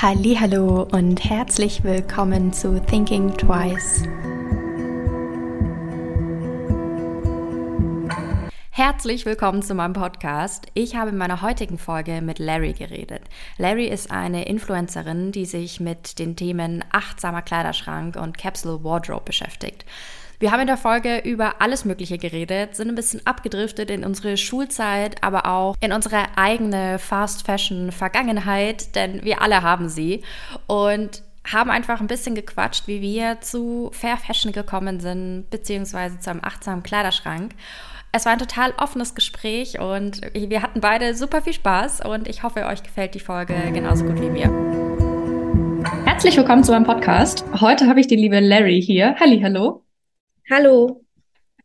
Hallo und herzlich willkommen zu Thinking Twice. Herzlich willkommen zu meinem Podcast. Ich habe in meiner heutigen Folge mit Larry geredet. Larry ist eine Influencerin, die sich mit den Themen achtsamer Kleiderschrank und Capsule Wardrobe beschäftigt. Wir haben in der Folge über alles Mögliche geredet, sind ein bisschen abgedriftet in unsere Schulzeit, aber auch in unsere eigene Fast Fashion Vergangenheit, denn wir alle haben sie. Und haben einfach ein bisschen gequatscht, wie wir zu Fair Fashion gekommen sind, beziehungsweise zu einem achtsamen Kleiderschrank. Es war ein total offenes Gespräch und wir hatten beide super viel Spaß und ich hoffe, euch gefällt die Folge genauso gut wie mir. Herzlich willkommen zu meinem Podcast. Heute habe ich die liebe Larry hier. Halli, hallo. Hallo.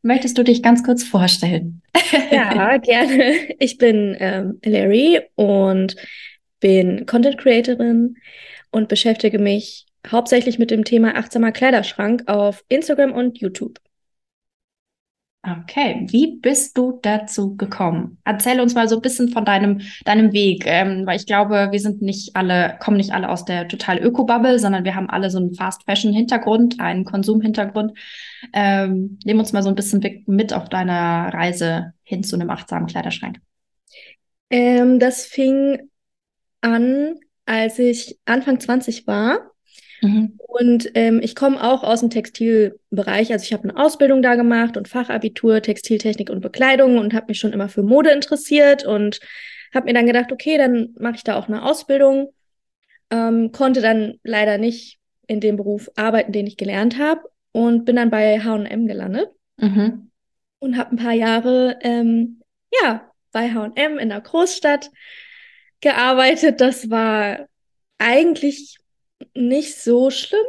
Möchtest du dich ganz kurz vorstellen? ja, gerne. Ich bin ähm, Larry und bin Content Creatorin und beschäftige mich hauptsächlich mit dem Thema achtsamer Kleiderschrank auf Instagram und YouTube. Okay, wie bist du dazu gekommen? Erzähl uns mal so ein bisschen von deinem, deinem Weg, ähm, weil ich glaube, wir sind nicht alle, kommen nicht alle aus der total Öko-Bubble, sondern wir haben alle so einen Fast-Fashion-Hintergrund, einen Konsum-Hintergrund. Ähm, nimm uns mal so ein bisschen mit auf deiner Reise hin zu einem achtsamen Kleiderschrank. Ähm, das fing an, als ich Anfang 20 war. Mhm. Und ähm, ich komme auch aus dem Textilbereich. Also ich habe eine Ausbildung da gemacht und Fachabitur Textiltechnik und Bekleidung und habe mich schon immer für Mode interessiert und habe mir dann gedacht, okay, dann mache ich da auch eine Ausbildung. Ähm, konnte dann leider nicht in dem Beruf arbeiten, den ich gelernt habe und bin dann bei H&M gelandet mhm. und habe ein paar Jahre ähm, ja bei H&M in der Großstadt gearbeitet. Das war eigentlich nicht so schlimm.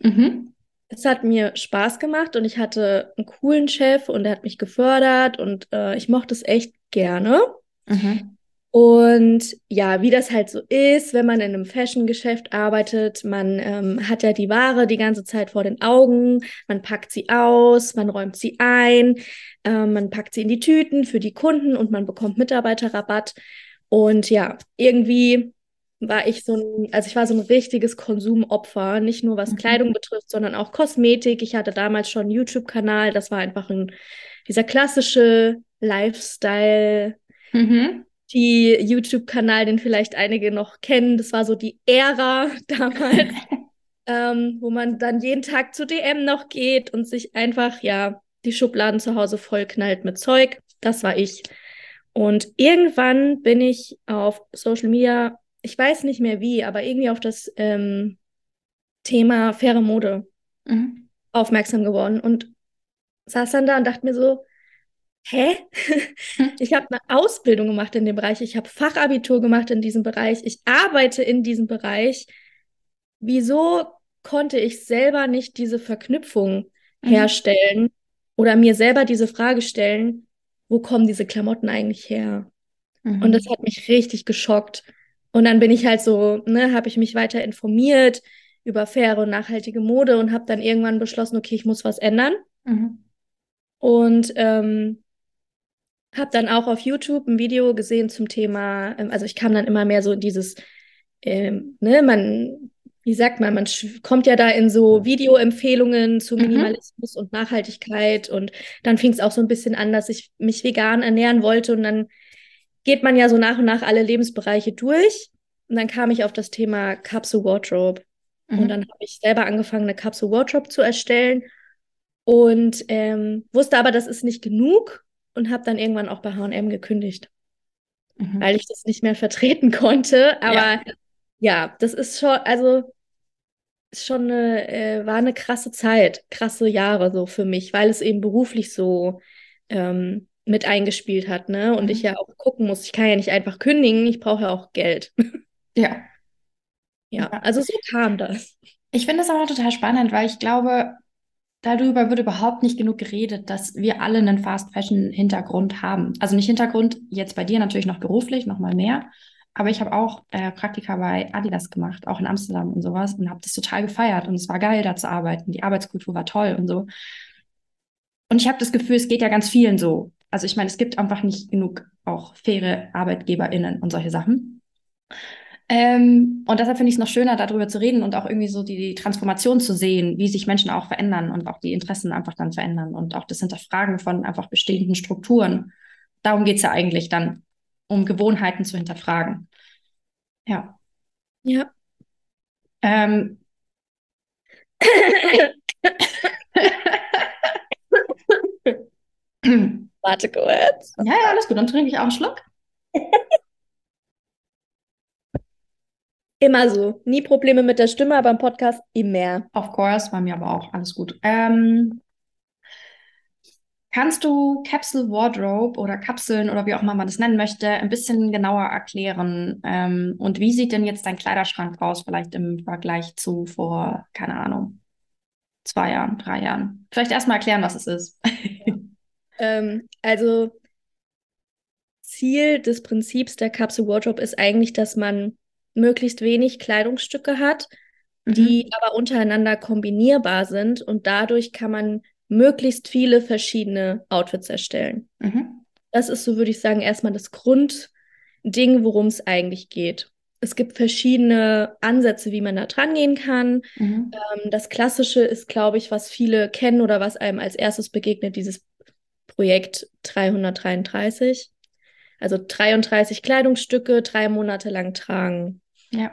Mhm. Es hat mir Spaß gemacht und ich hatte einen coolen Chef und er hat mich gefördert und äh, ich mochte es echt gerne. Mhm. Und ja, wie das halt so ist, wenn man in einem Fashion-Geschäft arbeitet, man ähm, hat ja die Ware die ganze Zeit vor den Augen, man packt sie aus, man räumt sie ein, äh, man packt sie in die Tüten für die Kunden und man bekommt Mitarbeiterrabatt. Und ja, irgendwie war ich so ein, also ich war so ein richtiges Konsumopfer, nicht nur was mhm. Kleidung betrifft, sondern auch Kosmetik. Ich hatte damals schon einen YouTube-Kanal, das war einfach ein, dieser klassische Lifestyle, mhm. die YouTube-Kanal, den vielleicht einige noch kennen. Das war so die Ära damals, ähm, wo man dann jeden Tag zu DM noch geht und sich einfach, ja, die Schubladen zu Hause vollknallt mit Zeug. Das war ich. Und irgendwann bin ich auf Social Media ich weiß nicht mehr wie, aber irgendwie auf das ähm, Thema faire Mode mhm. aufmerksam geworden und saß dann da und dachte mir so, hä? ich habe eine Ausbildung gemacht in dem Bereich, ich habe Fachabitur gemacht in diesem Bereich, ich arbeite in diesem Bereich. Wieso konnte ich selber nicht diese Verknüpfung mhm. herstellen oder mir selber diese Frage stellen, wo kommen diese Klamotten eigentlich her? Mhm. Und das hat mich richtig geschockt. Und dann bin ich halt so, ne, habe ich mich weiter informiert über faire und nachhaltige Mode und habe dann irgendwann beschlossen, okay, ich muss was ändern. Mhm. Und ähm, habe dann auch auf YouTube ein Video gesehen zum Thema, ähm, also ich kam dann immer mehr so in dieses, ähm, ne, man, wie sagt man, man kommt ja da in so Videoempfehlungen zu mhm. Minimalismus mhm. und Nachhaltigkeit und dann fing es auch so ein bisschen an, dass ich mich vegan ernähren wollte und dann geht man ja so nach und nach alle Lebensbereiche durch. Und dann kam ich auf das Thema Capsule Wardrobe. Mhm. Und dann habe ich selber angefangen, eine Capsule Wardrobe zu erstellen. Und ähm, wusste aber, das ist nicht genug und habe dann irgendwann auch bei HM gekündigt, mhm. weil ich das nicht mehr vertreten konnte. Aber ja, ja das ist schon, also schon eine, äh, war eine krasse Zeit, krasse Jahre so für mich, weil es eben beruflich so ähm, mit eingespielt hat, ne? Und mhm. ich ja auch gucken muss, ich kann ja nicht einfach kündigen, ich brauche ja auch Geld. Ja. Ja, also so kam das. Ich finde das aber total spannend, weil ich glaube, darüber wird überhaupt nicht genug geredet, dass wir alle einen Fast Fashion Hintergrund haben. Also nicht Hintergrund, jetzt bei dir natürlich noch beruflich, noch mal mehr. Aber ich habe auch äh, Praktika bei Adidas gemacht, auch in Amsterdam und sowas und habe das total gefeiert und es war geil, da zu arbeiten. Die Arbeitskultur war toll und so. Und ich habe das Gefühl, es geht ja ganz vielen so also ich meine, es gibt einfach nicht genug auch faire ArbeitgeberInnen und solche Sachen. Ähm, und deshalb finde ich es noch schöner, darüber zu reden und auch irgendwie so die, die, Transformation zu sehen, wie sich Menschen auch verändern und auch die Interessen einfach dann verändern und auch das Hinterfragen von einfach bestehenden Strukturen. Darum geht es ja eigentlich dann, um Gewohnheiten zu hinterfragen. Ja. Ja. Ähm. Warte kurz. Ja, ja, alles gut. Dann trinke ich auch einen Schluck. Immer so. Nie Probleme mit der Stimme, aber im Podcast immer. Of course, bei mir aber auch. Alles gut. Ähm, kannst du Capsule Wardrobe oder Kapseln oder wie auch immer man das nennen möchte, ein bisschen genauer erklären? Ähm, und wie sieht denn jetzt dein Kleiderschrank aus, vielleicht im Vergleich zu vor, keine Ahnung, zwei Jahren, drei Jahren? Vielleicht erstmal erklären, was es ist. ähm, also, Ziel des Prinzips der Capsule Wardrobe ist eigentlich, dass man möglichst wenig Kleidungsstücke hat, mhm. die aber untereinander kombinierbar sind und dadurch kann man möglichst viele verschiedene Outfits erstellen. Mhm. Das ist, so würde ich sagen, erstmal das Grundding, worum es eigentlich geht. Es gibt verschiedene Ansätze, wie man da dran gehen kann. Mhm. Ähm, das Klassische ist, glaube ich, was viele kennen oder was einem als erstes begegnet, dieses Projekt 333. Also 33 Kleidungsstücke, drei Monate lang tragen. Ja.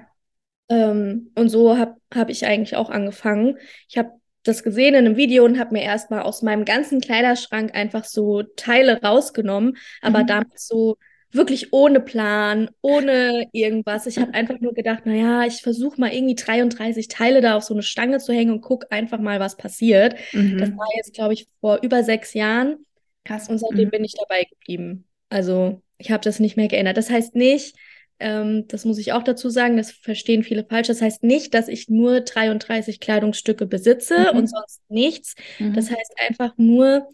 Ähm, und so habe hab ich eigentlich auch angefangen. Ich habe das gesehen in einem Video und habe mir erstmal aus meinem ganzen Kleiderschrank einfach so Teile rausgenommen, aber mhm. damals so wirklich ohne Plan, ohne irgendwas. Ich habe einfach nur gedacht, naja, ich versuche mal irgendwie 33 Teile da auf so eine Stange zu hängen und guck einfach mal, was passiert. Mhm. Das war jetzt, glaube ich, vor über sechs Jahren. Krass. Und seitdem mhm. bin ich dabei geblieben. Also ich habe das nicht mehr geändert. Das heißt nicht, ähm, das muss ich auch dazu sagen, das verstehen viele falsch. Das heißt nicht, dass ich nur 33 Kleidungsstücke besitze mhm. und sonst nichts. Mhm. Das heißt einfach nur,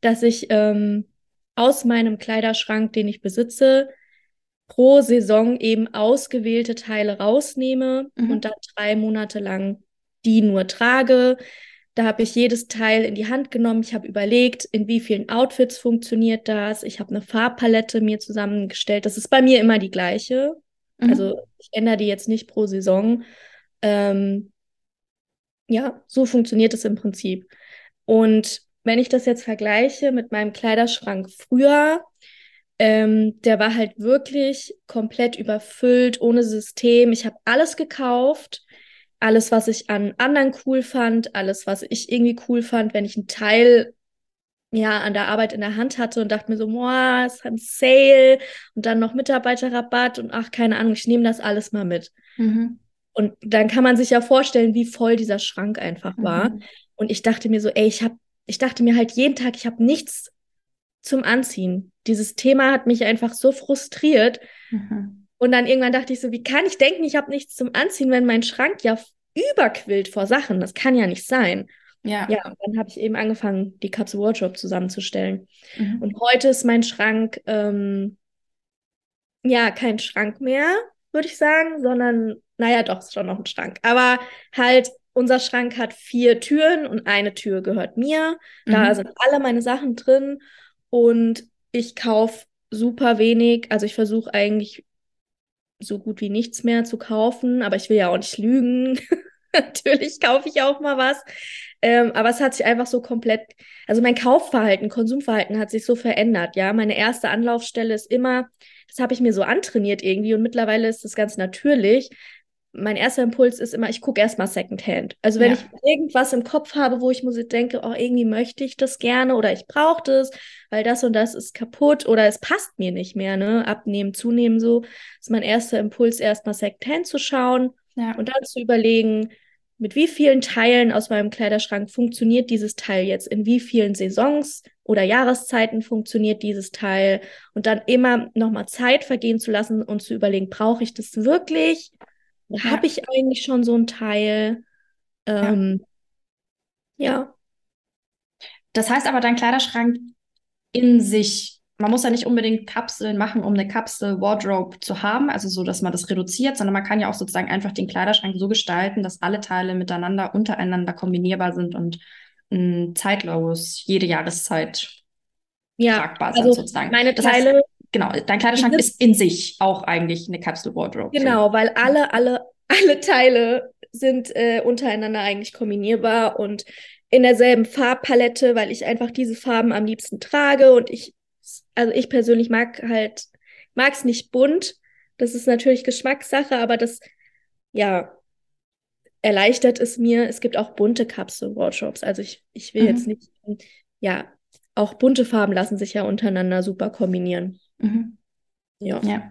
dass ich ähm, aus meinem Kleiderschrank, den ich besitze, pro Saison eben ausgewählte Teile rausnehme mhm. und dann drei Monate lang die nur trage. Da habe ich jedes Teil in die Hand genommen. Ich habe überlegt, in wie vielen Outfits funktioniert das. Ich habe eine Farbpalette mir zusammengestellt. Das ist bei mir immer die gleiche. Mhm. Also ich ändere die jetzt nicht pro Saison. Ähm, ja, so funktioniert es im Prinzip. Und wenn ich das jetzt vergleiche mit meinem Kleiderschrank früher, ähm, der war halt wirklich komplett überfüllt, ohne System. Ich habe alles gekauft alles, was ich an anderen cool fand, alles, was ich irgendwie cool fand, wenn ich einen Teil ja an der Arbeit in der Hand hatte und dachte mir so, boah, es ist ein Sale und dann noch Mitarbeiterrabatt und ach, keine Ahnung, ich nehme das alles mal mit. Mhm. Und dann kann man sich ja vorstellen, wie voll dieser Schrank einfach war. Mhm. Und ich dachte mir so, ey, ich habe, ich dachte mir halt jeden Tag, ich habe nichts zum Anziehen. Dieses Thema hat mich einfach so frustriert. Mhm. Und dann irgendwann dachte ich so, wie kann ich denken, ich habe nichts zum Anziehen, wenn mein Schrank ja überquillt vor Sachen? Das kann ja nicht sein. Ja. Ja, und dann habe ich eben angefangen, die Capsule Wardrobe zusammenzustellen. Mhm. Und heute ist mein Schrank, ähm, ja, kein Schrank mehr, würde ich sagen, sondern, naja, doch, ist schon noch ein Schrank. Aber halt, unser Schrank hat vier Türen und eine Tür gehört mir. Da mhm. sind alle meine Sachen drin und ich kaufe super wenig. Also ich versuche eigentlich so gut wie nichts mehr zu kaufen, aber ich will ja auch nicht lügen. Natürlich kaufe ich auch mal was. Ähm, aber es hat sich einfach so komplett, also mein Kaufverhalten, Konsumverhalten hat sich so verändert, ja. Meine erste Anlaufstelle ist immer, das habe ich mir so antrainiert irgendwie und mittlerweile ist das ganz natürlich, mein erster Impuls ist immer, ich gucke erstmal Secondhand. Also wenn ja. ich irgendwas im Kopf habe, wo ich muss denke, oh, irgendwie möchte ich das gerne oder ich brauche das, weil das und das ist kaputt oder es passt mir nicht mehr, ne? Abnehmen, zunehmen, so, ist mein erster Impuls, erstmal Secondhand zu schauen ja. und dann zu überlegen, mit wie vielen Teilen aus meinem Kleiderschrank funktioniert dieses Teil jetzt, in wie vielen Saisons oder Jahreszeiten funktioniert dieses Teil und dann immer nochmal Zeit vergehen zu lassen und zu überlegen, brauche ich das wirklich? Ja. Habe ich eigentlich schon so ein Teil? Ähm, ja. ja. Das heißt aber, dein Kleiderschrank in sich, man muss ja nicht unbedingt Kapseln machen, um eine Kapsel-Wardrobe zu haben, also so, dass man das reduziert, sondern man kann ja auch sozusagen einfach den Kleiderschrank so gestalten, dass alle Teile miteinander, untereinander kombinierbar sind und mh, zeitlos jede Jahreszeit ja, tragbar also sind sozusagen. Meine das Teile heißt, genau, dein Kleiderschrank ist in sich auch eigentlich eine Capsule Wardrobe. Genau, weil alle, alle, alle Teile sind äh, untereinander eigentlich kombinierbar und in derselben Farbpalette, weil ich einfach diese Farben am liebsten trage und ich, also ich persönlich mag halt, mag es nicht bunt. Das ist natürlich Geschmackssache, aber das, ja, erleichtert es mir. Es gibt auch bunte Kapsel-Wardrobes. Also ich, ich will mhm. jetzt nicht, ja, auch bunte Farben lassen sich ja untereinander super kombinieren. Mhm. Ja. ja.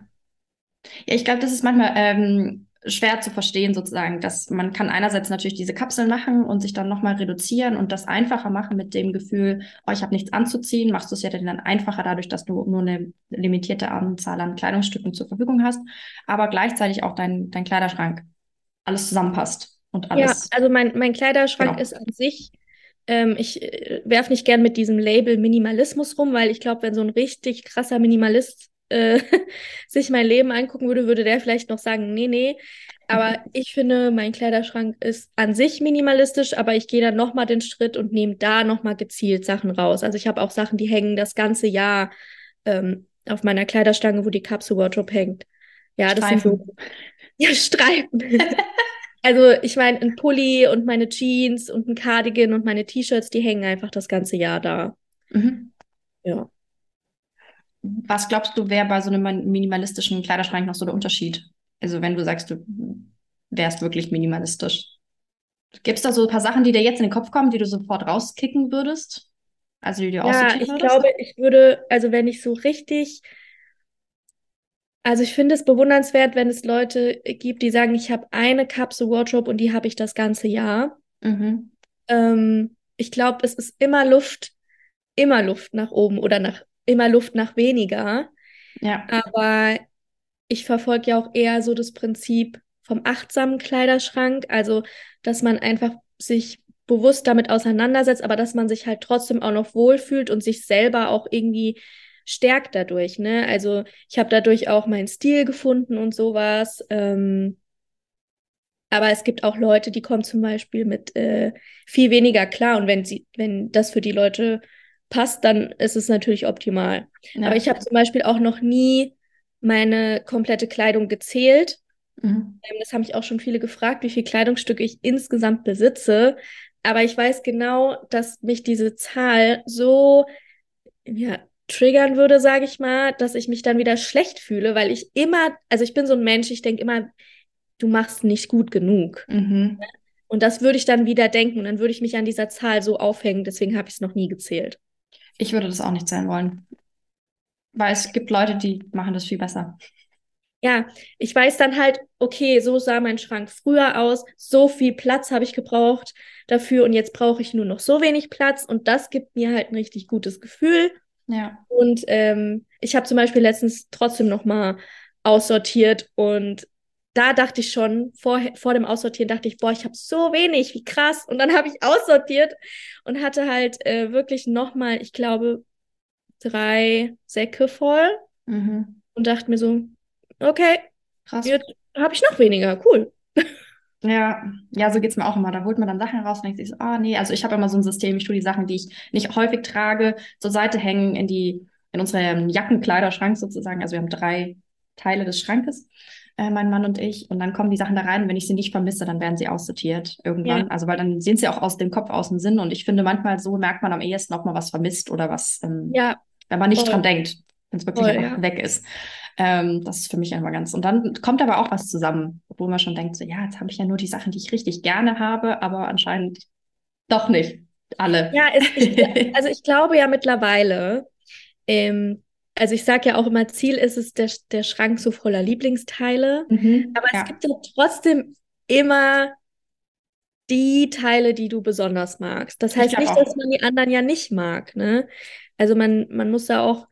Ja, ich glaube, das ist manchmal ähm, schwer zu verstehen, sozusagen, dass man kann einerseits natürlich diese Kapseln machen und sich dann nochmal reduzieren und das einfacher machen mit dem Gefühl, oh, ich habe nichts anzuziehen, machst du es ja dann einfacher dadurch, dass du nur eine limitierte Anzahl an Kleidungsstücken zur Verfügung hast, aber gleichzeitig auch dein, dein Kleiderschrank alles zusammenpasst und alles. Ja, also mein, mein Kleiderschrank genau. ist an sich ähm, ich äh, werfe nicht gern mit diesem Label Minimalismus rum, weil ich glaube, wenn so ein richtig krasser Minimalist äh, sich mein Leben angucken würde, würde der vielleicht noch sagen, nee, nee. Aber ich finde, mein Kleiderschrank ist an sich minimalistisch, aber ich gehe dann nochmal den Schritt und nehme da nochmal gezielt Sachen raus. Also ich habe auch Sachen, die hängen das ganze Jahr ähm, auf meiner Kleiderstange, wo die Capsule Wardrobe hängt. Ja, das sind so. Ja, Streifen. Also ich meine, ein Pulli und meine Jeans und ein Cardigan und meine T-Shirts, die hängen einfach das ganze Jahr da. Mhm. Ja. Was glaubst du, wäre bei so einem minimalistischen Kleiderschrank noch so der Unterschied? Also wenn du sagst, du wärst wirklich minimalistisch. Gibt es da so ein paar Sachen, die dir jetzt in den Kopf kommen, die du sofort rauskicken würdest? Also die du Ja, ich würdest? glaube, ich würde, also wenn ich so richtig, also ich finde es bewundernswert, wenn es Leute gibt, die sagen, ich habe eine Capsule Wardrobe und die habe ich das ganze Jahr. Mhm. Ähm, ich glaube, es ist immer Luft, immer Luft nach oben oder nach immer Luft nach weniger. Ja. Aber ich verfolge ja auch eher so das Prinzip vom achtsamen Kleiderschrank, also dass man einfach sich bewusst damit auseinandersetzt, aber dass man sich halt trotzdem auch noch wohlfühlt und sich selber auch irgendwie stärkt dadurch. Ne? Also ich habe dadurch auch meinen Stil gefunden und sowas. Ähm, aber es gibt auch Leute, die kommen zum Beispiel mit äh, viel weniger klar. Und wenn sie, wenn das für die Leute passt, dann ist es natürlich optimal. Ja. Aber ich habe zum Beispiel auch noch nie meine komplette Kleidung gezählt. Mhm. Ähm, das haben mich auch schon viele gefragt, wie viele Kleidungsstücke ich insgesamt besitze. Aber ich weiß genau, dass mich diese Zahl so ja, triggern würde, sage ich mal, dass ich mich dann wieder schlecht fühle, weil ich immer, also ich bin so ein Mensch, ich denke immer, du machst nicht gut genug. Mhm. Und das würde ich dann wieder denken und dann würde ich mich an dieser Zahl so aufhängen. Deswegen habe ich es noch nie gezählt. Ich würde das auch nicht sein wollen. Weil es gibt Leute, die machen das viel besser. Ja, ich weiß dann halt, okay, so sah mein Schrank früher aus, so viel Platz habe ich gebraucht dafür und jetzt brauche ich nur noch so wenig Platz und das gibt mir halt ein richtig gutes Gefühl. Ja. Und ähm, ich habe zum Beispiel letztens trotzdem noch mal aussortiert und da dachte ich schon, vor, vor dem Aussortieren dachte ich, boah, ich habe so wenig, wie krass. Und dann habe ich aussortiert und hatte halt äh, wirklich nochmal, ich glaube, drei Säcke voll mhm. und dachte mir so, okay, krass. Jetzt habe ich noch weniger, cool. Ja, ja, so geht es mir auch immer. Da holt man dann Sachen raus und denkt sich so, ah oh, nee, also ich habe immer so ein System, ich tue die Sachen, die ich nicht häufig trage, zur Seite hängen in die, in unseren Jackenkleiderschrank sozusagen. Also wir haben drei Teile des Schrankes äh, mein Mann und ich. Und dann kommen die Sachen da rein. Und wenn ich sie nicht vermisse, dann werden sie aussortiert irgendwann. Ja. Also weil dann sehen sie auch aus dem Kopf, aus dem Sinn. Und ich finde, manchmal so merkt man am ehesten, ob man was vermisst oder was, ähm, ja. wenn man nicht Voll. dran denkt, wenn es wirklich Voll, ja. weg ist. Ähm, das ist für mich immer ganz. Und dann kommt aber auch was zusammen, wo man schon denkt, so, ja, jetzt habe ich ja nur die Sachen, die ich richtig gerne habe, aber anscheinend doch nicht alle. Ja, es, ich, also ich glaube ja mittlerweile, ähm, also ich sage ja auch immer, Ziel ist es, der, der Schrank so voller Lieblingsteile. Mhm, aber ja. es gibt ja trotzdem immer die Teile, die du besonders magst. Das heißt nicht, auch. dass man die anderen ja nicht mag. Ne? Also man, man muss da auch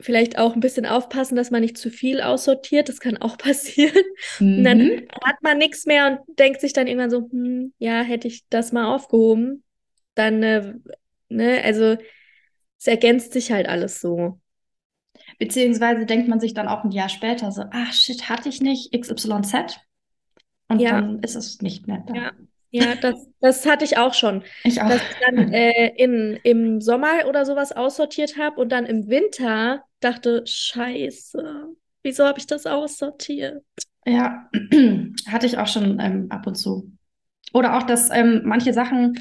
vielleicht auch ein bisschen aufpassen, dass man nicht zu viel aussortiert. Das kann auch passieren. Mhm. Und dann mhm. hat man nichts mehr und denkt sich dann irgendwann so, hm, ja, hätte ich das mal aufgehoben. Dann, äh, ne, also es ergänzt sich halt alles so. Beziehungsweise denkt man sich dann auch ein Jahr später so, ach shit, hatte ich nicht XYZ? Und ja. dann ist es nicht mehr da. Ja. Ja, das, das hatte ich auch schon. Ich auch. Dass ich dann äh, in, im Sommer oder sowas aussortiert habe und dann im Winter dachte, scheiße, wieso habe ich das aussortiert? Ja, hatte ich auch schon ähm, ab und zu. Oder auch, dass ähm, manche Sachen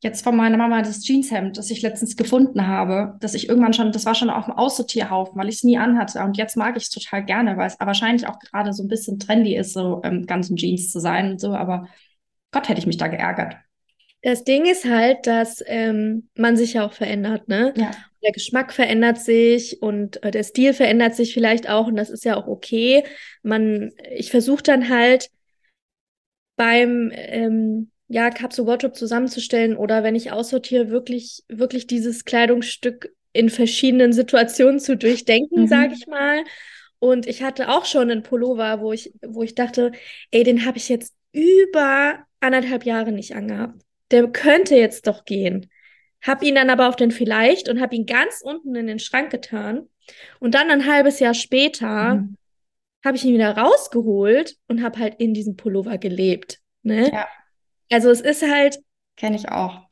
jetzt von meiner Mama das Jeanshemd, das ich letztens gefunden habe, dass ich irgendwann schon, das war schon auf dem Aussortierhaufen, weil ich es nie anhatte. Und jetzt mag ich es total gerne, weil es wahrscheinlich auch gerade so ein bisschen trendy ist, so ähm, ganzen Jeans zu sein und so. Aber Gott, hätte ich mich da geärgert. Das Ding ist halt, dass ähm, man sich ja auch verändert, ne? Ja. Der Geschmack verändert sich und äh, der Stil verändert sich vielleicht auch und das ist ja auch okay. Man, ich versuche dann halt beim ähm, ja, Capsule Wardrobe zusammenzustellen oder wenn ich aussortiere, wirklich, wirklich dieses Kleidungsstück in verschiedenen Situationen zu durchdenken, mhm. sage ich mal. Und ich hatte auch schon einen Pullover, wo ich, wo ich dachte, ey, den habe ich jetzt über anderthalb Jahre nicht angehabt der könnte jetzt doch gehen. Hab ihn dann aber auf den Vielleicht und hab ihn ganz unten in den Schrank getan. Und dann ein halbes Jahr später mhm. habe ich ihn wieder rausgeholt und habe halt in diesem Pullover gelebt. Ne? Ja. Also es ist halt. Kenne ich auch.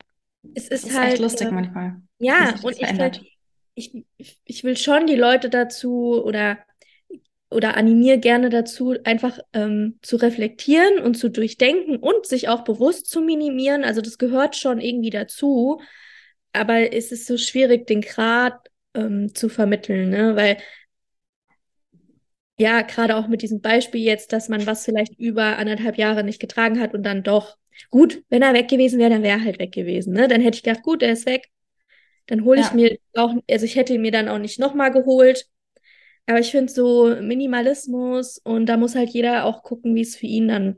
Es ist, ist halt. echt lustig äh, manchmal. Ja, und ich, ich, ich will schon die Leute dazu oder oder animiere gerne dazu, einfach ähm, zu reflektieren und zu durchdenken und sich auch bewusst zu minimieren. Also das gehört schon irgendwie dazu. Aber es ist so schwierig, den Grad ähm, zu vermitteln, ne? Weil ja, gerade auch mit diesem Beispiel jetzt, dass man was vielleicht über anderthalb Jahre nicht getragen hat und dann doch. Gut, wenn er weg gewesen wäre, dann wäre er halt weg gewesen. Ne? Dann hätte ich gedacht, gut, er ist weg. Dann hole ich ja. mir auch, also ich hätte ihn mir dann auch nicht nochmal geholt. Aber ich finde so Minimalismus und da muss halt jeder auch gucken, wie es für ihn dann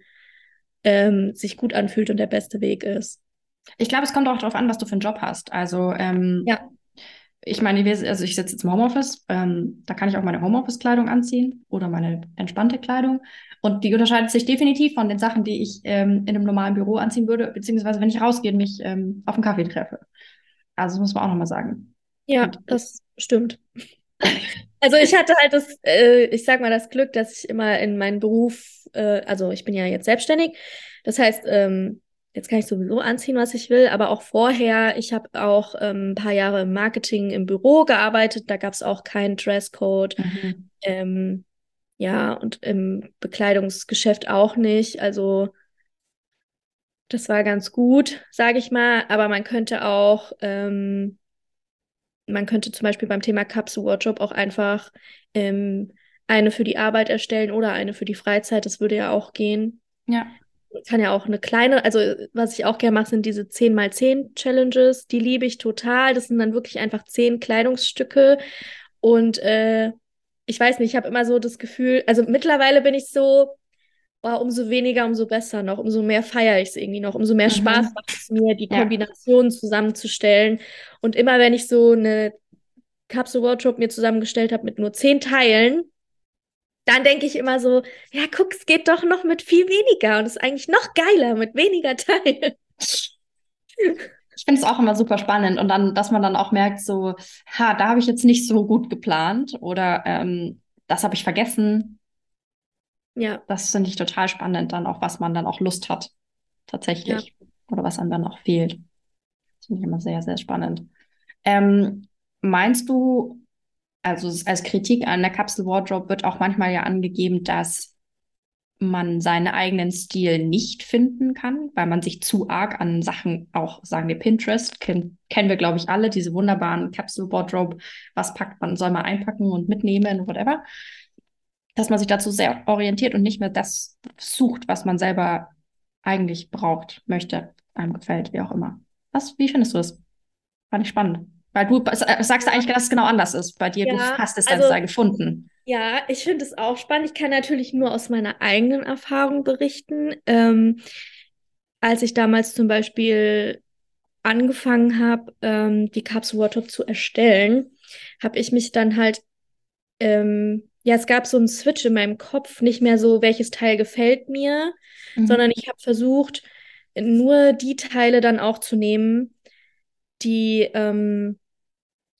ähm, sich gut anfühlt und der beste Weg ist. Ich glaube, es kommt auch darauf an, was du für einen Job hast. Also, ähm, ja. Ich meine, also ich sitze jetzt im Homeoffice, ähm, da kann ich auch meine Homeoffice-Kleidung anziehen oder meine entspannte Kleidung. Und die unterscheidet sich definitiv von den Sachen, die ich ähm, in einem normalen Büro anziehen würde, beziehungsweise wenn ich rausgehe und mich ähm, auf einen Kaffee treffe. Also das muss man auch nochmal sagen. Ja, und, das stimmt. Also ich hatte halt das, äh, ich sag mal, das Glück, dass ich immer in meinen Beruf, äh, also ich bin ja jetzt selbstständig. Das heißt, ähm, jetzt kann ich sowieso anziehen, was ich will, aber auch vorher, ich habe auch ähm, ein paar Jahre im Marketing im Büro gearbeitet, da gab es auch keinen Dresscode. Mhm. Ähm, ja, und im Bekleidungsgeschäft auch nicht. Also das war ganz gut, sage ich mal, aber man könnte auch ähm, man könnte zum Beispiel beim Thema Capsule Wardrobe auch einfach ähm, eine für die Arbeit erstellen oder eine für die Freizeit. Das würde ja auch gehen. Ja. Kann ja auch eine kleine, also was ich auch gerne mache, sind diese 10x10 Challenges. Die liebe ich total. Das sind dann wirklich einfach zehn Kleidungsstücke. Und äh, ich weiß nicht, ich habe immer so das Gefühl, also mittlerweile bin ich so, oh, umso weniger, umso besser noch, umso mehr feiere ich es irgendwie noch, umso mehr mhm. Spaß macht es mir, die Kombinationen ja. zusammenzustellen. Und immer wenn ich so eine Capsule Wardrobe mir zusammengestellt habe mit nur zehn Teilen, dann denke ich immer so, ja, guck, es geht doch noch mit viel weniger und es ist eigentlich noch geiler mit weniger Teilen. Ich finde es auch immer super spannend und dann, dass man dann auch merkt, so, ha, da habe ich jetzt nicht so gut geplant oder ähm, das habe ich vergessen ja. Das finde ich total spannend, dann auch, was man dann auch Lust hat, tatsächlich. Ja. Oder was einem dann auch fehlt. Das finde ich immer sehr, sehr spannend. Ähm, meinst du, also als Kritik an der Capsule Wardrobe wird auch manchmal ja angegeben, dass man seinen eigenen Stil nicht finden kann, weil man sich zu arg an Sachen, auch sagen wir Pinterest, kennen, kennen wir, glaube ich, alle, diese wunderbaren Capsule Wardrobe, was packt man, soll man einpacken und mitnehmen, whatever dass man sich dazu sehr orientiert und nicht mehr das sucht, was man selber eigentlich braucht, möchte, einem gefällt, wie auch immer. Was, wie findest du das? Fand ich spannend. Weil du äh, sagst eigentlich, dass es genau anders ist bei dir. Ja, du hast es also, dann gefunden. Ja, ich finde es auch spannend. Ich kann natürlich nur aus meiner eigenen Erfahrung berichten. Ähm, als ich damals zum Beispiel angefangen habe, ähm, die Capsule Wardrobe zu erstellen, habe ich mich dann halt ähm, ja, es gab so einen Switch in meinem Kopf, nicht mehr so, welches Teil gefällt mir, mhm. sondern ich habe versucht, nur die Teile dann auch zu nehmen, die, ähm,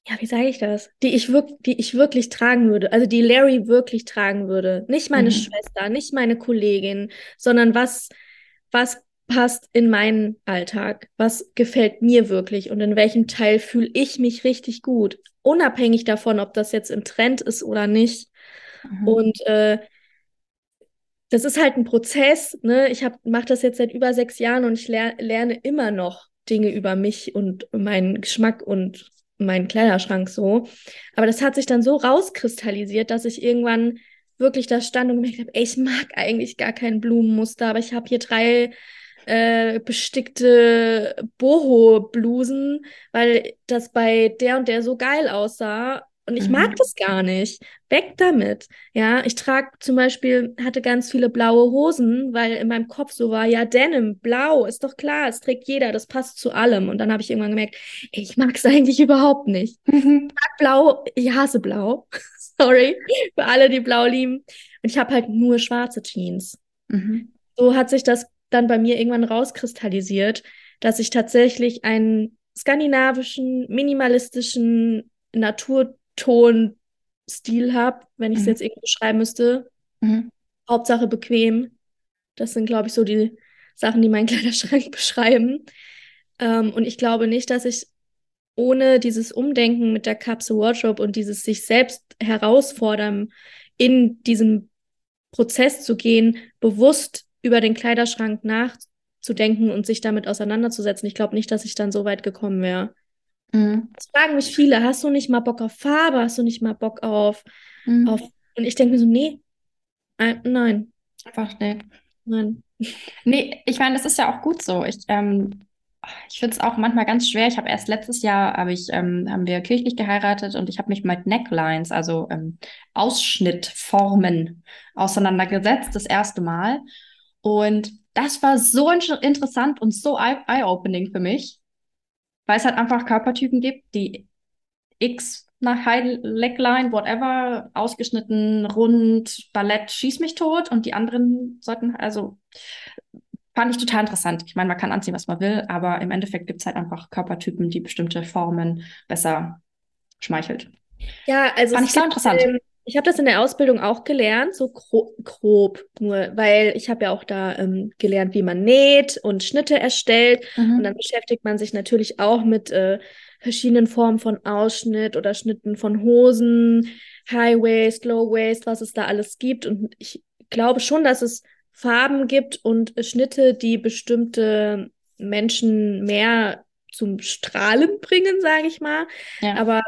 ja, wie sage ich das? Die ich, wirk die ich wirklich tragen würde, also die Larry wirklich tragen würde. Nicht meine mhm. Schwester, nicht meine Kollegin, sondern was, was passt in meinen Alltag? Was gefällt mir wirklich und in welchem Teil fühle ich mich richtig gut? Unabhängig davon, ob das jetzt im Trend ist oder nicht. Mhm. Und äh, das ist halt ein Prozess. Ne? Ich mache das jetzt seit über sechs Jahren und ich ler lerne immer noch Dinge über mich und meinen Geschmack und meinen Kleiderschrank so. Aber das hat sich dann so rauskristallisiert, dass ich irgendwann wirklich da stand und gemerkt habe, ey, ich mag eigentlich gar kein Blumenmuster, aber ich habe hier drei äh, bestickte Boho-Blusen, weil das bei der und der so geil aussah. Und ich mhm. mag das gar nicht. Weg damit. Ja, ich trage zum Beispiel, hatte ganz viele blaue Hosen, weil in meinem Kopf so war, ja, Denim, blau, ist doch klar, es trägt jeder, das passt zu allem. Und dann habe ich irgendwann gemerkt, ey, ich mag es eigentlich überhaupt nicht. Mhm. Ich mag blau, ich hasse blau. Sorry, für alle, die blau lieben. Und ich habe halt nur schwarze Jeans. Mhm. So hat sich das dann bei mir irgendwann rauskristallisiert, dass ich tatsächlich einen skandinavischen, minimalistischen Naturton-Stil habe, wenn ich es mhm. jetzt irgendwie beschreiben müsste. Mhm. Hauptsache bequem. Das sind, glaube ich, so die Sachen, die meinen Kleiderschrank beschreiben. Ähm, und ich glaube nicht, dass ich ohne dieses Umdenken mit der Capsule Wardrobe und dieses sich selbst herausfordern, in diesem Prozess zu gehen, bewusst über den Kleiderschrank nachzudenken und sich damit auseinanderzusetzen. Ich glaube nicht, dass ich dann so weit gekommen wäre. Mhm. Das fragen mich viele, hast du nicht mal Bock auf Farbe? Hast du nicht mal Bock auf... Mhm. auf und ich denke mir so, nee, äh, nein. Einfach nee. Nein. Nee, ich meine, das ist ja auch gut so. Ich, ähm, ich finde es auch manchmal ganz schwer. Ich habe erst letztes Jahr hab ich, ähm, haben wir kirchlich geheiratet und ich habe mich mit Necklines, also ähm, Ausschnittformen, auseinandergesetzt, das erste Mal. Und das war so interessant und so eye-opening für mich, weil es halt einfach Körpertypen gibt, die X nach High Legline, whatever, ausgeschnitten, rund, Ballett, schieß mich tot und die anderen sollten, also fand ich total interessant. Ich meine, man kann anziehen, was man will, aber im Endeffekt gibt es halt einfach Körpertypen, die bestimmte Formen besser schmeichelt. Ja, also fand ich sehr interessant. Ähm, ich habe das in der Ausbildung auch gelernt, so gro grob nur, weil ich habe ja auch da ähm, gelernt, wie man näht und Schnitte erstellt. Mhm. Und dann beschäftigt man sich natürlich auch mit äh, verschiedenen Formen von Ausschnitt oder Schnitten von Hosen, High Waist, Low Waist, was es da alles gibt. Und ich glaube schon, dass es Farben gibt und Schnitte, die bestimmte Menschen mehr zum Strahlen bringen, sage ich mal. Ja. Aber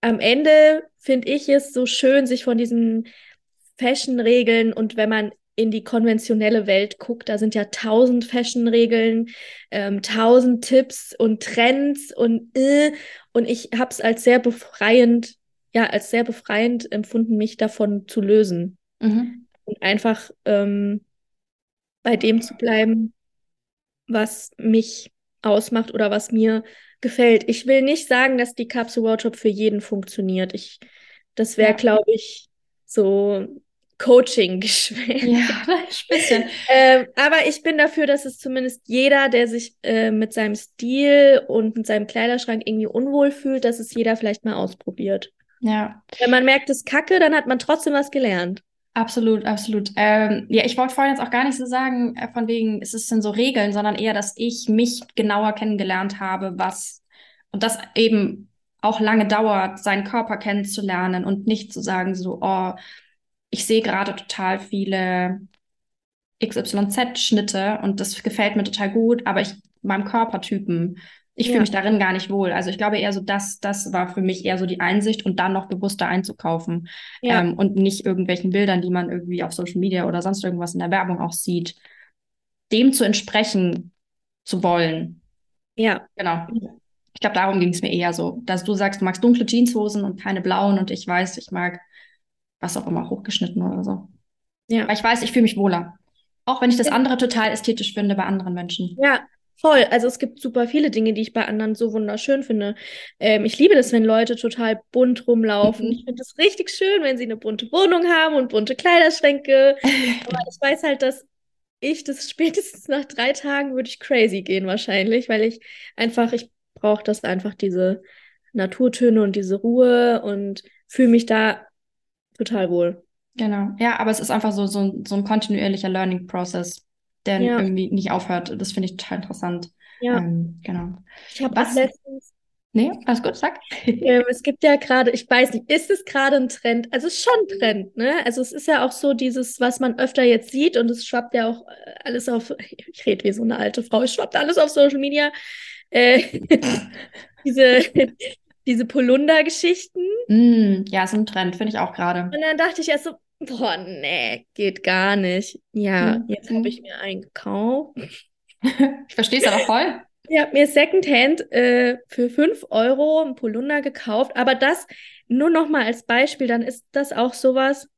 am Ende finde ich es so schön, sich von diesen Fashion-Regeln und wenn man in die konventionelle Welt guckt, da sind ja tausend Fashion-Regeln, ähm, tausend Tipps und Trends und äh, und ich habe es als sehr befreiend, ja, als sehr befreiend empfunden, mich davon zu lösen mhm. und einfach ähm, bei dem zu bleiben, was mich ausmacht oder was mir gefällt. Ich will nicht sagen, dass die Capsule Wardrobe für jeden funktioniert. Ich, das wäre, ja. glaube ich, so Coaching geschwächt. Ja, ein bisschen. ähm, aber ich bin dafür, dass es zumindest jeder, der sich äh, mit seinem Stil und mit seinem Kleiderschrank irgendwie unwohl fühlt, dass es jeder vielleicht mal ausprobiert. Ja. Wenn man merkt, es ist kacke, dann hat man trotzdem was gelernt. Absolut, absolut. Ähm, ja, ich wollte vorhin jetzt auch gar nicht so sagen, äh, von wegen, ist es denn so Regeln, sondern eher, dass ich mich genauer kennengelernt habe, was und das eben auch lange dauert, seinen Körper kennenzulernen und nicht zu sagen, so, oh, ich sehe gerade total viele XYZ-Schnitte und das gefällt mir total gut, aber ich meinem Körpertypen ich ja. fühle mich darin gar nicht wohl. Also ich glaube eher so, das, das war für mich eher so die Einsicht und dann noch bewusster einzukaufen ja. ähm, und nicht irgendwelchen Bildern, die man irgendwie auf Social Media oder sonst irgendwas in der Werbung auch sieht, dem zu entsprechen zu wollen. Ja. Genau. Ich glaube, darum ging es mir eher so, dass du sagst, du magst dunkle Jeanshosen und keine blauen und ich weiß, ich mag was auch immer hochgeschnitten oder so. Ja. Aber ich weiß, ich fühle mich wohler. Auch wenn ich das andere total ästhetisch finde bei anderen Menschen. Ja, Voll. Also es gibt super viele Dinge, die ich bei anderen so wunderschön finde. Ähm, ich liebe das, wenn Leute total bunt rumlaufen. Mhm. Ich finde es richtig schön, wenn sie eine bunte Wohnung haben und bunte Kleiderschränke. Aber ich weiß halt, dass ich das spätestens nach drei Tagen würde ich crazy gehen wahrscheinlich, weil ich einfach, ich brauche das einfach, diese Naturtöne und diese Ruhe und fühle mich da total wohl. Genau. Ja, aber es ist einfach so, so, so ein kontinuierlicher Learning Process. Der ja. irgendwie nicht aufhört. Das finde ich total interessant. Ja. Ähm, genau. Ich habe was letztens. Nee, alles gut, sag. Ähm, es gibt ja gerade, ich weiß nicht, ist es gerade ein Trend? Also es ist schon ein Trend, ne? Also es ist ja auch so dieses, was man öfter jetzt sieht und es schwappt ja auch äh, alles auf, ich rede wie so eine alte Frau, es schwappt alles auf Social Media. Äh, diese, diese Polunder-Geschichten. Mm, ja, ist ein Trend, finde ich auch gerade. Und dann dachte ich erst so, boah, nee, geht gar nicht. Ja, mhm. jetzt habe ich mir einen gekauft. ich verstehe es aber voll. Ich habe mir Secondhand äh, für 5 Euro ein Polunder gekauft, aber das nur noch mal als Beispiel, dann ist das auch sowas,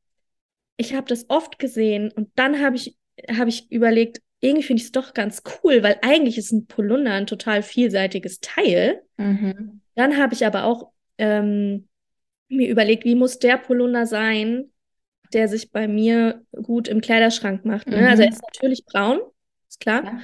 ich habe das oft gesehen und dann habe ich, hab ich überlegt, irgendwie finde ich es doch ganz cool, weil eigentlich ist ein Polunder ein total vielseitiges Teil. Mhm. Dann habe ich aber auch ähm, mir überlegt, wie muss der Polunder sein, der sich bei mir gut im Kleiderschrank macht. Ne? Also mhm. Also er ist natürlich braun, ist klar. Ja.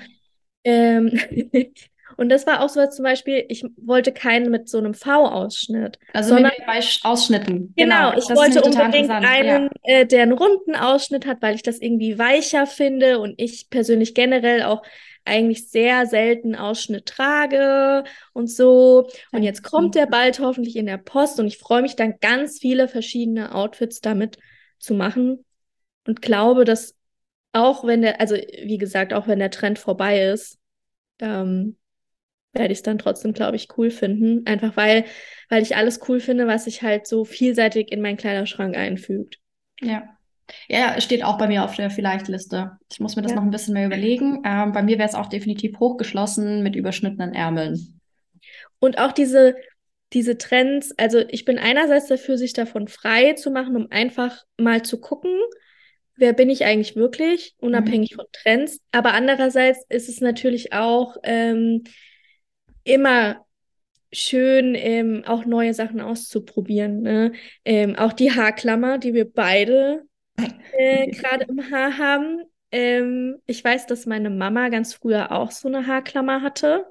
Ähm, Und das war auch so zum Beispiel, ich wollte keinen mit so einem V-Ausschnitt. Also sondern, bei Ausschnitten. Genau, genau ich wollte unbedingt einen, ja. äh, der einen runden Ausschnitt hat, weil ich das irgendwie weicher finde und ich persönlich generell auch eigentlich sehr selten Ausschnitt trage und so. Und jetzt kommt der bald hoffentlich in der Post und ich freue mich dann ganz viele verschiedene Outfits damit zu machen und glaube, dass auch wenn der, also wie gesagt, auch wenn der Trend vorbei ist, ähm, werde ich es dann trotzdem, glaube ich, cool finden. Einfach weil, weil ich alles cool finde, was sich halt so vielseitig in meinen Kleiderschrank einfügt. Ja. Ja, steht auch bei mir auf der Vielleicht-Liste. Ich muss mir das ja. noch ein bisschen mehr überlegen. Ähm, bei mir wäre es auch definitiv hochgeschlossen mit überschnittenen Ärmeln. Und auch diese, diese Trends, also ich bin einerseits dafür, sich davon frei zu machen, um einfach mal zu gucken, wer bin ich eigentlich wirklich, unabhängig mhm. von Trends. Aber andererseits ist es natürlich auch ähm, immer schön, ähm, auch neue Sachen auszuprobieren. Ne? Ähm, auch die Haarklammer, die wir beide äh, gerade im Haar haben. Ähm, ich weiß, dass meine Mama ganz früher auch so eine Haarklammer hatte.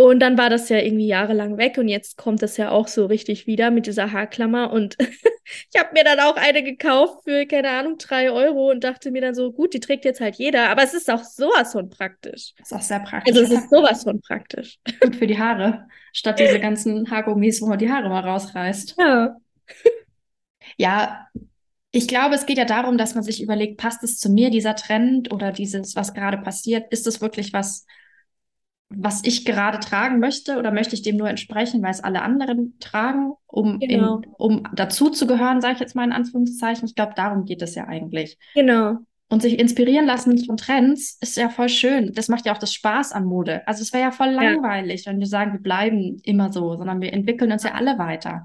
Und dann war das ja irgendwie jahrelang weg und jetzt kommt das ja auch so richtig wieder mit dieser Haarklammer. Und ich habe mir dann auch eine gekauft für, keine Ahnung, drei Euro und dachte mir dann so, gut, die trägt jetzt halt jeder. Aber es ist auch sowas von praktisch. Das ist auch sehr praktisch. Also es ist sowas von praktisch. Gut für die Haare. Statt diese ganzen Haargummis, wo man die Haare mal rausreißt. Ja. ja, ich glaube, es geht ja darum, dass man sich überlegt, passt es zu mir, dieser Trend oder dieses, was gerade passiert? Ist es wirklich was, was ich gerade tragen möchte oder möchte ich dem nur entsprechen, weil es alle anderen tragen, um, genau. in, um dazu zu gehören, sage ich jetzt mal in Anführungszeichen. Ich glaube, darum geht es ja eigentlich. Genau. Und sich inspirieren lassen von Trends ist ja voll schön. Das macht ja auch das Spaß an Mode. Also es wäre ja voll langweilig, ja. wenn wir sagen, wir bleiben immer so, sondern wir entwickeln uns ja alle weiter.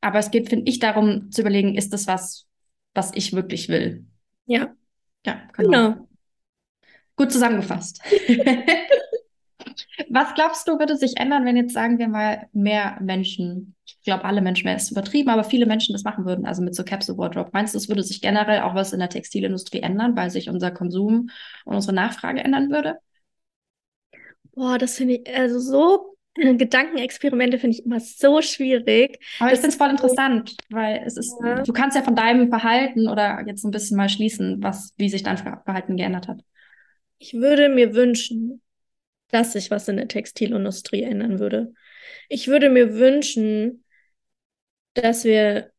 Aber es geht, finde ich, darum zu überlegen, ist das was, was ich wirklich will? Ja. Ja, genau. genau. Gut zusammengefasst. Was glaubst du, würde sich ändern, wenn jetzt, sagen wir mal, mehr Menschen, ich glaube, alle Menschen wäre es übertrieben, aber viele Menschen das machen würden, also mit so Capsule Wardrobe? Meinst du, es würde sich generell auch was in der Textilindustrie ändern, weil sich unser Konsum und unsere Nachfrage ändern würde? Boah, das finde ich, also so Gedankenexperimente finde ich immer so schwierig. Aber ich finde es voll interessant, weil es ist, ja. du kannst ja von deinem Verhalten oder jetzt ein bisschen mal schließen, was, wie sich dein Verhalten geändert hat. Ich würde mir wünschen, dass sich was in der Textilindustrie ändern würde. Ich würde mir wünschen, dass wir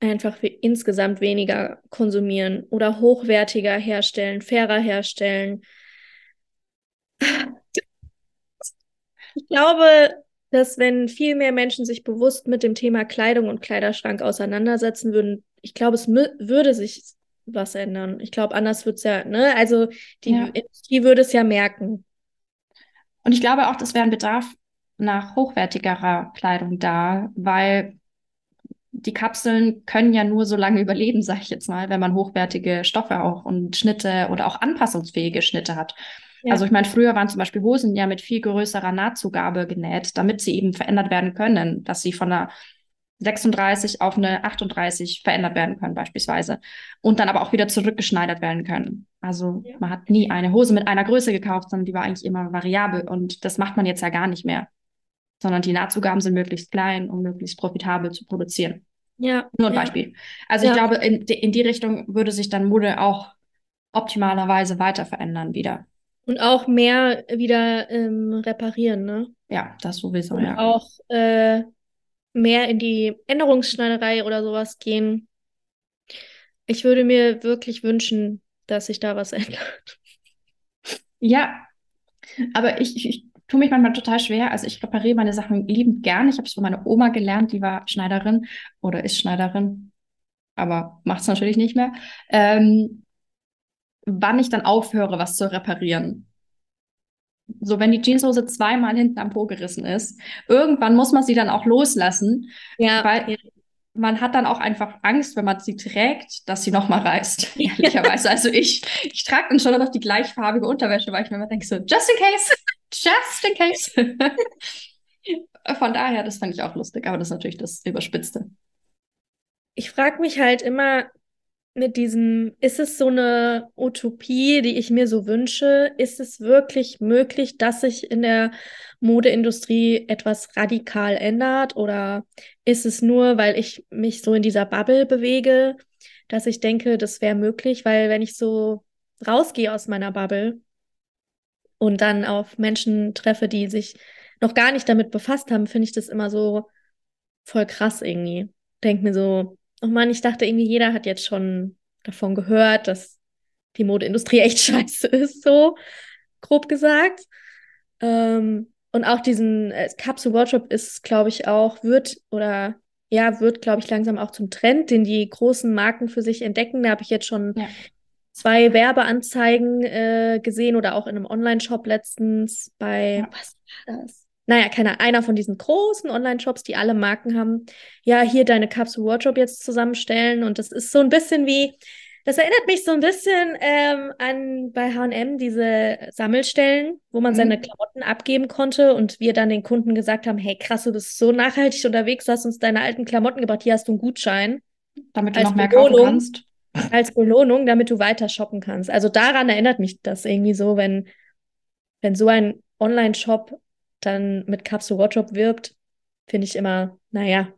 einfach insgesamt weniger konsumieren oder hochwertiger herstellen, fairer herstellen. Ich glaube, dass wenn viel mehr Menschen sich bewusst mit dem Thema Kleidung und Kleiderschrank auseinandersetzen würden, ich glaube, es würde sich was ändern. Ich glaube, anders wird es ja, ne? Also die ja. Industrie würde es ja merken. Und ich glaube auch, das wäre ein Bedarf nach hochwertigerer Kleidung da, weil die Kapseln können ja nur so lange überleben, sage ich jetzt mal, wenn man hochwertige Stoffe auch und Schnitte oder auch anpassungsfähige Schnitte hat. Ja. Also ich meine, früher waren zum Beispiel Hosen ja mit viel größerer Nahtzugabe genäht, damit sie eben verändert werden können, dass sie von einer 36 auf eine 38 verändert werden können beispielsweise und dann aber auch wieder zurückgeschneidert werden können. Also ja. man hat nie eine Hose mit einer Größe gekauft, sondern die war eigentlich immer variabel und das macht man jetzt ja gar nicht mehr, sondern die Nahtzugaben sind möglichst klein, um möglichst profitabel zu produzieren. Ja. Nur ein ja. Beispiel. Also ja. ich glaube, in, in die Richtung würde sich dann Mode auch optimalerweise weiter verändern wieder. Und auch mehr wieder ähm, reparieren, ne? Ja, das sowieso, Und ja. auch äh, mehr in die Änderungsschneiderei oder sowas gehen. Ich würde mir wirklich wünschen, dass sich da was ändert. Ja, aber ich, ich, ich tue mich manchmal total schwer. Also ich repariere meine Sachen liebend gern. Ich habe es von meiner Oma gelernt, die war Schneiderin oder ist Schneiderin, aber macht es natürlich nicht mehr. Ähm, wann ich dann aufhöre, was zu reparieren. So, wenn die Jeanshose zweimal hinten am Po gerissen ist, irgendwann muss man sie dann auch loslassen, Ja, weil man hat dann auch einfach Angst, wenn man sie trägt, dass sie nochmal reißt. Ehrlicherweise. Also ich, ich trage dann schon noch die gleichfarbige Unterwäsche, weil ich mir immer denke, so, just in case, just in case. Von daher, das fand ich auch lustig, aber das ist natürlich das Überspitzte. Ich frage mich halt immer mit diesem, ist es so eine Utopie, die ich mir so wünsche? Ist es wirklich möglich, dass sich in der Modeindustrie etwas radikal ändert? Oder ist es nur, weil ich mich so in dieser Bubble bewege, dass ich denke, das wäre möglich? Weil wenn ich so rausgehe aus meiner Bubble und dann auf Menschen treffe, die sich noch gar nicht damit befasst haben, finde ich das immer so voll krass irgendwie. Denk mir so, oh Mann, ich dachte irgendwie, jeder hat jetzt schon davon gehört, dass die Modeindustrie echt scheiße ist, so grob gesagt. Ähm, und auch diesen äh, Capsule Wardrobe ist, glaube ich, auch, wird oder ja, wird, glaube ich, langsam auch zum Trend, den die großen Marken für sich entdecken. Da habe ich jetzt schon Ja. zwei Werbeanzeigen äh, gesehen oder auch in einem Online-Shop letztens bei, Ja. was war das? Naja, keine, einer von diesen großen Online-Shops, die alle Marken haben. Ja, hier deine Capsule Wardrobe jetzt zusammenstellen. Und das ist so ein bisschen wie, das erinnert mich so ein bisschen ähm, an bei H&M diese Sammelstellen, wo man Mhm. seine Klamotten abgeben konnte und wir dann den Kunden gesagt haben, hey krass, du bist so nachhaltig unterwegs, du hast uns deine alten Klamotten gebracht, hier hast du einen Gutschein Damit du Als noch mehr kaufen Belohnung. kannst. als Belohnung, damit du weiter shoppen kannst. Also daran erinnert mich das irgendwie so, wenn, wenn so ein Online-Shop dann mit Capsule Wardrobe wirbt, finde ich immer, naja,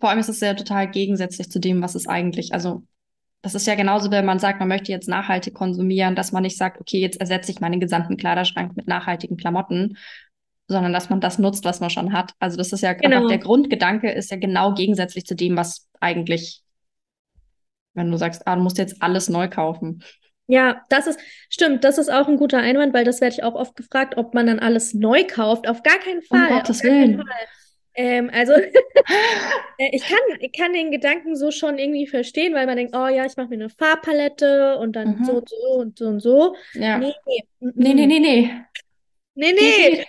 Vor allem ist es ja total gegensätzlich zu dem, was es eigentlich, also das ist ja genauso, wenn man sagt, man möchte jetzt nachhaltig konsumieren, dass man nicht sagt, okay, jetzt ersetze ich meinen gesamten Kleiderschrank mit nachhaltigen Klamotten, sondern dass man das nutzt, was man schon hat. Also das ist ja Genau. der Grundgedanke ist ja genau gegensätzlich zu dem, was eigentlich, wenn du sagst, ah, du musst jetzt alles neu kaufen. Ja, das ist, stimmt, das ist auch ein guter Einwand, weil das werde ich auch oft gefragt, ob man dann alles neu kauft. Auf gar keinen Um Fall. Gottes gar keinen Willen. Ähm, also, äh, ich kann, ich kann den Gedanken so schon irgendwie verstehen, weil man denkt, oh ja, ich mache mir eine Farbpalette und dann Mhm. so und so und so und so. Ja. Nee, nee, Nee, nee, nee, nee. Nee, nee.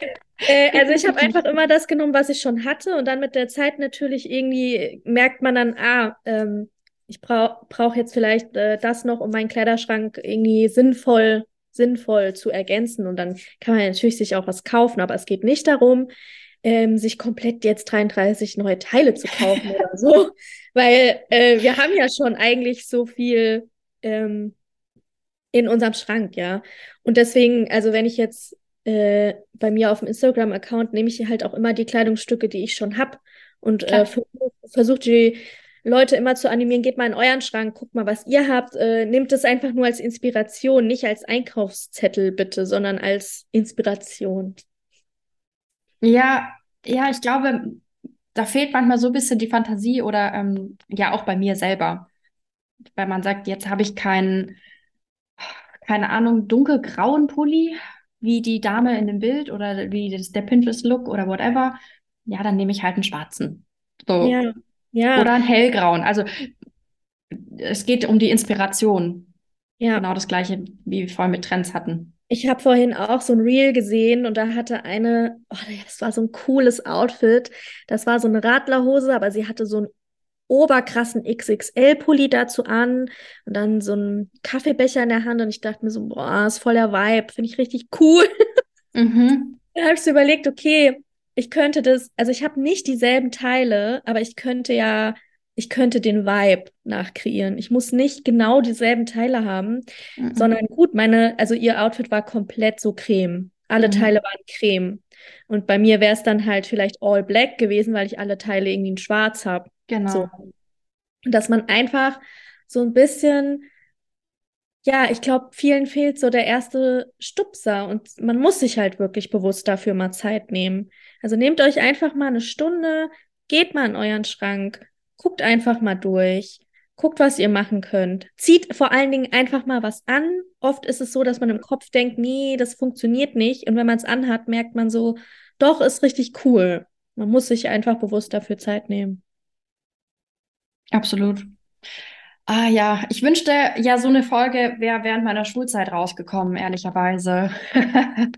Äh, also ich habe einfach immer das genommen, was ich schon hatte und dann mit der Zeit natürlich irgendwie merkt man dann, ah, ähm, ich brauche brauch jetzt vielleicht äh, das noch, um meinen Kleiderschrank irgendwie sinnvoll, sinnvoll zu ergänzen. Und dann kann man natürlich sich auch was kaufen, aber es geht nicht darum, ähm, sich komplett jetzt 33 neue Teile zu kaufen oder so, weil äh, wir haben ja schon eigentlich so viel ähm, in unserem Schrank, ja. Und deswegen, also wenn ich jetzt äh, bei mir auf dem Instagram-Account nehme ich halt auch immer die Kleidungsstücke, die ich schon habe und äh, versuche versuch die Leute immer zu animieren, geht mal in euren Schrank, guckt mal, was ihr habt, äh, nehmt es einfach nur als Inspiration, nicht als Einkaufszettel bitte, sondern als Inspiration. Ja, ja, ich glaube, da fehlt manchmal so ein bisschen die Fantasie oder ähm, ja auch bei mir selber. Weil man sagt, jetzt habe ich keinen, keine Ahnung, dunkelgrauen Pulli, wie die Dame in dem Bild oder wie das, der Pinterest-Look oder whatever. Ja, dann nehme ich halt einen schwarzen. So. Ja, ja, Oder einen hellgrauen. Also es geht um die Inspiration. ja. Genau das gleiche, wie wir vorhin mit Trends hatten. Ich habe vorhin auch so ein Reel gesehen und da hatte eine, oh, das war so ein cooles Outfit. Das war so eine Radlerhose, aber sie hatte so einen oberkrassen XXL-Pulli dazu an und dann so einen Kaffeebecher in der Hand und ich dachte mir so, boah, ist voll der Vibe, finde ich richtig cool. Mhm. Dann habe ich so überlegt, okay, ich könnte das, also ich habe nicht dieselben Teile, aber ich könnte ja, ich könnte den Vibe nachkreieren. Ich muss nicht genau dieselben Teile haben, Mhm. sondern gut, meine, also ihr Outfit war komplett so Creme. Alle Mhm. Teile waren Creme. Und bei mir wäre es dann halt vielleicht all black gewesen, weil ich alle Teile irgendwie in schwarz habe. Genau. So. Und dass man einfach so ein bisschen ja, ich glaube, vielen fehlt so der erste Stupser und man muss sich halt wirklich bewusst dafür mal Zeit nehmen. Also nehmt euch einfach mal eine Stunde, geht mal in euren Schrank, guckt einfach mal durch, guckt, was ihr machen könnt. Zieht vor allen Dingen einfach mal was an. Oft ist es so, dass man im Kopf denkt, nee, das funktioniert nicht. Und wenn man es anhat, merkt man so, doch, ist richtig cool. Man muss sich einfach bewusst dafür Zeit nehmen. Absolut. Ah ja, ich wünschte, ja, so eine Folge wäre während meiner Schulzeit rausgekommen, ehrlicherweise.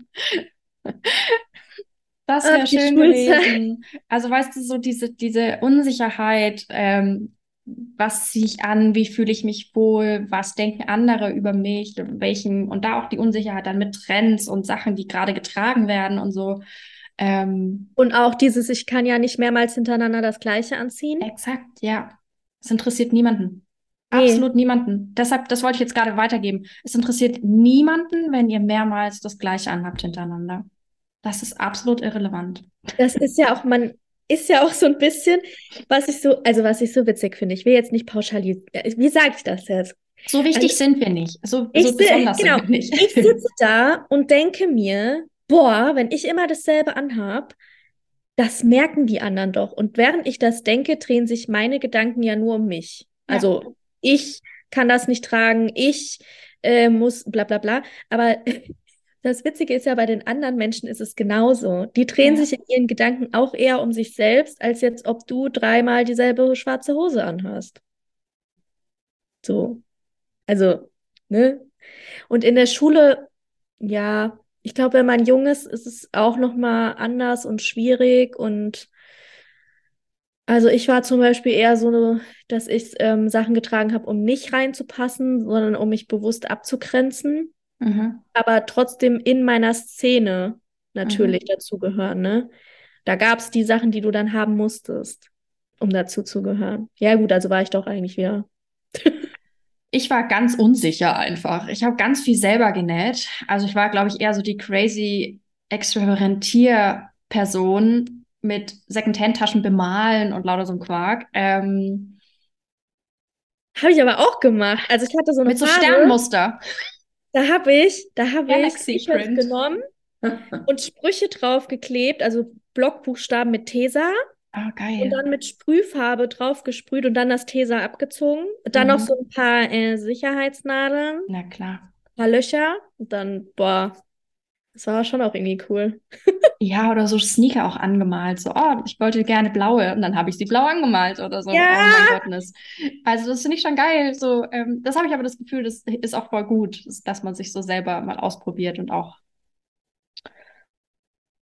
Das wäre schön gewesen. Also weißt du, so diese, diese Unsicherheit, ähm, was ziehe ich an, wie fühle ich mich wohl, was denken andere über mich, welchen, und da auch die Unsicherheit dann mit Trends und Sachen, die gerade getragen werden und so. Ähm, und auch dieses, ich kann ja nicht mehrmals hintereinander das Gleiche anziehen. Exakt, ja. Es interessiert niemanden. Nee. Absolut niemanden. Deshalb, das wollte ich jetzt gerade weitergeben. Es interessiert niemanden, wenn ihr mehrmals das Gleiche anhabt hintereinander. Das ist absolut irrelevant. Das ist ja auch, man ist ja auch so ein bisschen, was ich so, also was ich so witzig finde. Ich will jetzt nicht pauschalisieren. Wie sage ich das jetzt? So wichtig also, sind wir nicht. So, so besonders genau, sind wir nicht. Ich sitze da und denke mir, boah, wenn ich immer dasselbe anhab, das merken die anderen doch. Und während ich das denke, drehen sich meine Gedanken ja nur um mich. Ja. Also ich kann das nicht tragen, ich äh, muss bla bla bla. Aber das Witzige ist ja, bei den anderen Menschen ist es genauso. Die drehen ja. sich in ihren Gedanken auch eher um sich selbst, als jetzt, ob du dreimal dieselbe schwarze Hose anhast. So. Also, ne? Und in der Schule, ja, ich glaube, wenn man jung ist, ist es auch noch mal anders und schwierig und also ich war zum Beispiel eher so, dass ich ähm, Sachen getragen habe, um nicht reinzupassen, sondern um mich bewusst abzugrenzen mhm. aber trotzdem in meiner Szene natürlich mhm. dazugehören. Ne? Da gab es die Sachen, die du dann haben musstest, um dazu zu gehören. Ja, gut, also war ich doch eigentlich wieder. ich war ganz unsicher einfach. Ich habe ganz viel selber genäht. Also ich war, glaube ich, eher so die crazy Experimentier-Person mit Secondhand-Taschen bemalen und lauter so ein Quark. Ähm, habe ich aber auch gemacht. Also ich hatte so eine Mit so Sternmuster. Da habe ich, da habe ich genommen und Sprüche draufgeklebt, also Blockbuchstaben mit Tesa. Ah, geil. Und dann mit Sprühfarbe draufgesprüht und dann das Tesa abgezogen. Dann mhm. noch so ein paar äh, Sicherheitsnadeln. Na klar. Ein paar Löcher. Und dann, boah, das war schon auch irgendwie cool. ja, oder so Sneaker auch angemalt. So, oh, ich wollte gerne blaue und dann habe ich sie blau angemalt oder so. Ja. Oh mein Gottness. Also das finde ich schon geil. So, ähm, das habe ich aber das Gefühl, das ist auch voll gut, dass man sich so selber mal ausprobiert und auch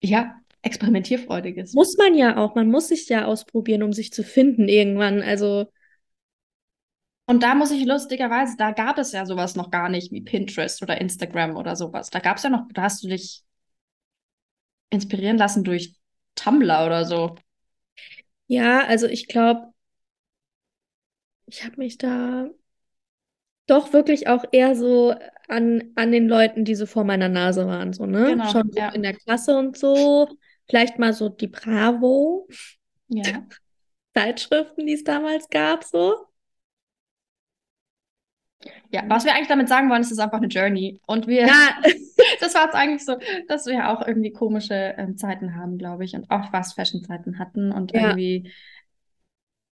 ja, experimentierfreudig ist. Muss man ja auch. Man muss sich ja ausprobieren, um sich zu finden irgendwann. Also und da muss ich lustigerweise, da gab es ja sowas noch gar nicht wie Pinterest oder Instagram oder sowas. Da gab es ja noch, da hast du dich inspirieren lassen durch Tumblr oder so. Ja, also ich glaube, ich habe mich da doch wirklich auch eher so an, an den Leuten, die so vor meiner Nase waren, so, ne? Genau, Schon so ja. in der Klasse und so. Vielleicht mal so die Bravo. Ja. Zeitschriften, die es damals gab, so. Ja, was wir eigentlich damit sagen wollen, ist, es ist einfach eine Journey. Und wir, ja. das war jetzt eigentlich so, dass wir auch irgendwie komische ähm, Zeiten haben, glaube ich, und auch Fast-Fashion-Zeiten hatten und ja. irgendwie,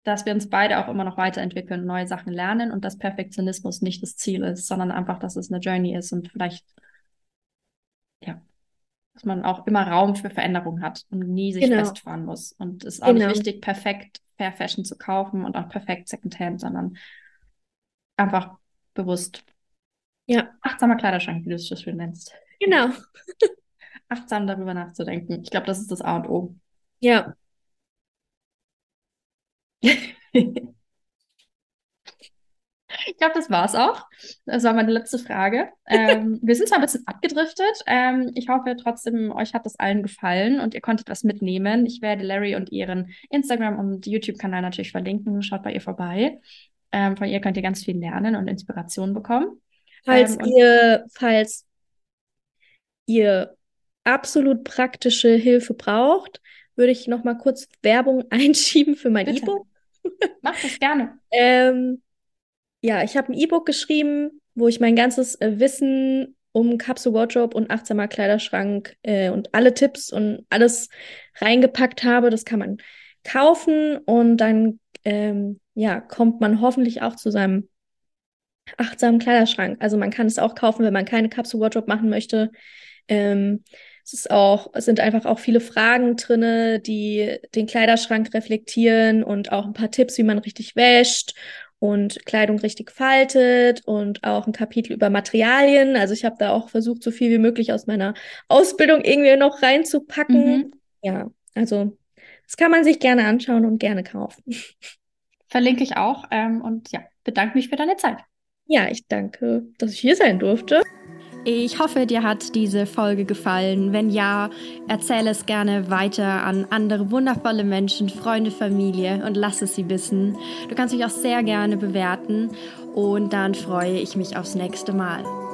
dass wir uns beide auch immer noch weiterentwickeln, neue Sachen lernen und dass Perfektionismus nicht das Ziel ist, sondern einfach, dass es eine Journey ist und vielleicht, ja, dass man auch immer Raum für Veränderung hat und nie sich genau. festfahren muss. Und es ist auch genau. nicht wichtig, perfekt Fair Fashion zu kaufen und auch perfekt Secondhand, sondern einfach bewusst. Ja. Achtsamer Kleiderschrank, wie du es so schön nennst. Genau. Achtsam darüber nachzudenken. Ich glaube, das ist das A und O. Ja. Ich glaube, das war's auch. Das war meine letzte Frage. Ähm, wir sind zwar ein bisschen abgedriftet. Ähm, ich hoffe trotzdem, euch hat das allen gefallen und ihr konntet was mitnehmen. Ich werde Larry und ihren Instagram- und YouTube-Kanal natürlich verlinken. Schaut bei ihr vorbei. Ähm, von ihr könnt ihr ganz viel lernen und Inspiration bekommen. Falls ähm, ihr, falls ihr absolut praktische Hilfe braucht, würde ich noch mal kurz Werbung einschieben für mein E-Book. Mach das gerne. ähm, ja, ich habe ein E-Book geschrieben wo ich mein ganzes äh, Wissen um Capsule Wardrobe und achtsamer Kleiderschrank äh, und alle Tipps und alles reingepackt habe. Das kann man kaufen und dann ähm, ja, kommt man hoffentlich auch zu seinem achtsamen Kleiderschrank. Also man kann es auch kaufen, wenn man keine Capsule Wardrobe machen möchte. Ähm, es ist auch, es sind einfach auch viele Fragen drinne, die den Kleiderschrank reflektieren und auch ein paar Tipps, wie man richtig wäscht und Kleidung richtig faltet und auch ein Kapitel über Materialien. Also ich habe da auch versucht, so viel wie möglich aus meiner Ausbildung irgendwie noch reinzupacken. Mhm. Ja, also das kann man sich gerne anschauen und gerne kaufen. Verlinke ich auch ähm, und ja, bedanke mich für deine Zeit. Ja, ich danke, dass ich hier sein durfte. Ich hoffe, dir hat diese Folge gefallen. Wenn ja, erzähle es gerne weiter an andere wundervolle Menschen, Freunde, Familie und lass es sie wissen. Du kannst mich auch sehr gerne bewerten und dann freue ich mich aufs nächste Mal.